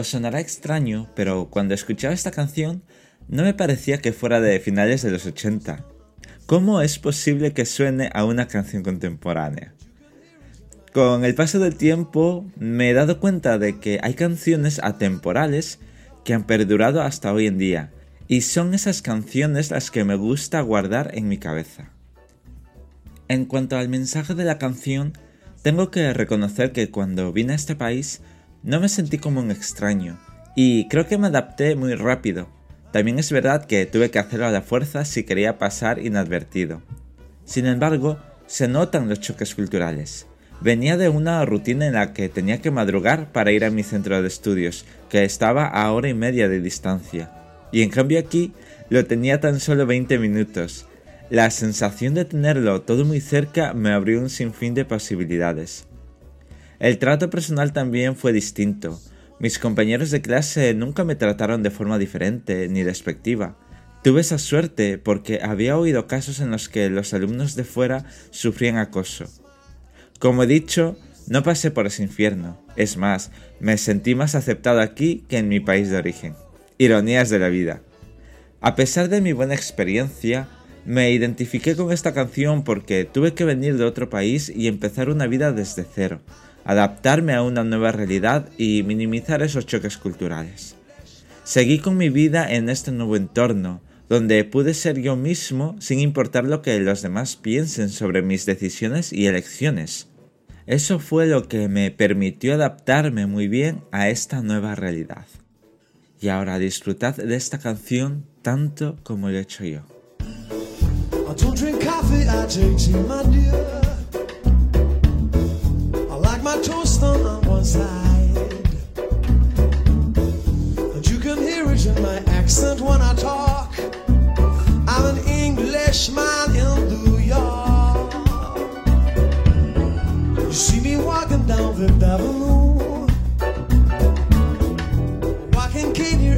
Os sonará extraño, pero cuando escuchaba esta canción no me parecía que fuera de finales de los 80. ¿Cómo es posible que suene a una canción contemporánea? Con el paso del tiempo me he dado cuenta de que hay canciones atemporales que han perdurado hasta hoy en día, y son esas canciones las que me gusta guardar en mi cabeza. En cuanto al mensaje de la canción, tengo que reconocer que cuando vine a este país no me sentí como un extraño, y creo que me adapté muy rápido. También es verdad que tuve que hacerlo a la fuerza si quería pasar inadvertido. Sin embargo, se notan los choques culturales. Venía de una rutina en la que tenía que madrugar para ir a mi centro de estudios, que estaba a hora y media de distancia. Y en cambio aquí lo tenía tan solo 20 minutos, la sensación de tenerlo todo muy cerca me abrió un sinfín de posibilidades. El trato personal también fue distinto. Mis compañeros de clase nunca me trataron de forma diferente ni despectiva. Tuve esa suerte porque había oído casos en los que los alumnos de fuera sufrían acoso. Como he dicho, no pasé por ese infierno. Es más, me sentí más aceptado aquí que en mi país de origen. Ironías de la vida. A pesar de mi buena experiencia, me identifiqué con esta canción porque tuve que venir de otro país y empezar una vida desde cero, adaptarme a una nueva realidad y minimizar esos choques culturales. Seguí con mi vida en este nuevo entorno, donde pude ser yo mismo sin importar lo que los demás piensen sobre mis decisiones y elecciones. Eso fue lo que me permitió adaptarme muy bien a esta nueva realidad. Y ahora disfrutad de esta canción tanto como lo he hecho yo. Englishman in New York. You see me walking down Fifth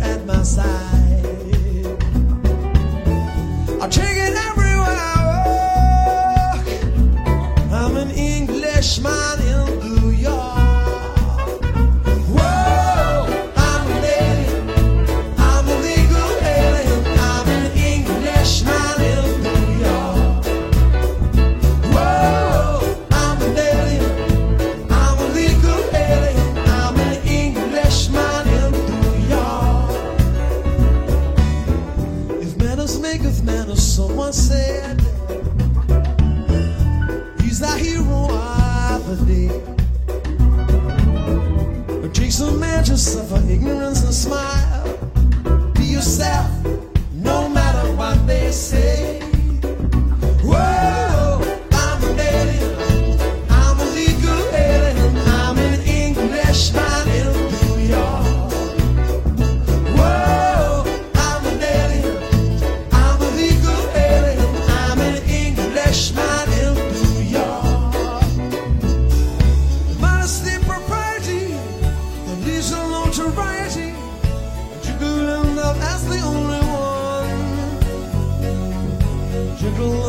at my side. I take it melody. Drink some magic, suffer ignorance and smile. Be yourself.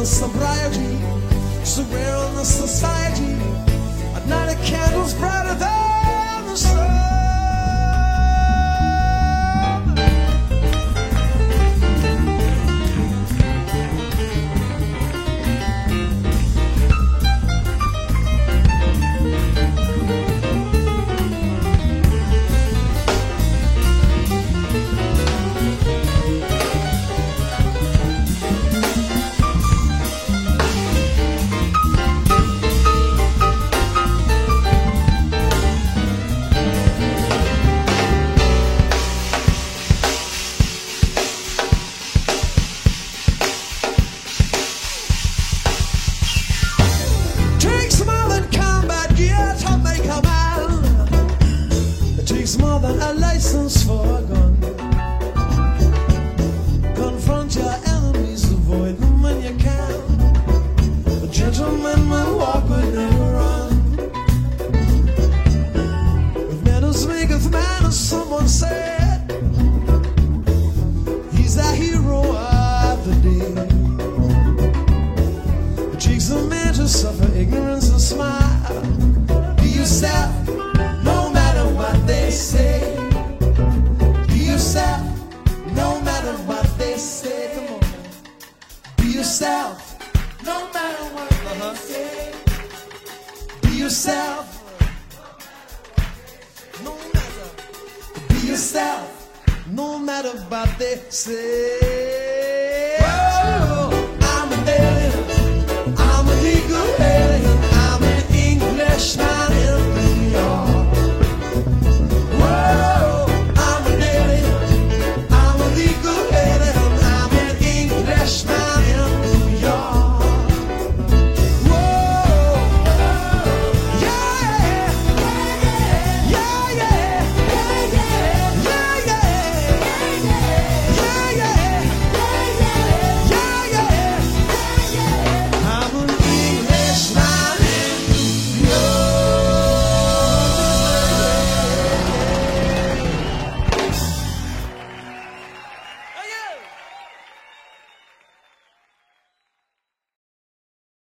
Gentleness, sobriety, so in the society. At night, a candle's brighter than someone said he's the hero of the day. Man to suffer ignorance and smile. Be yourself, no matter what they say. Be yourself, no matter what they say. Be yourself, no matter what they uh-huh. say. Be yourself. matter what they say.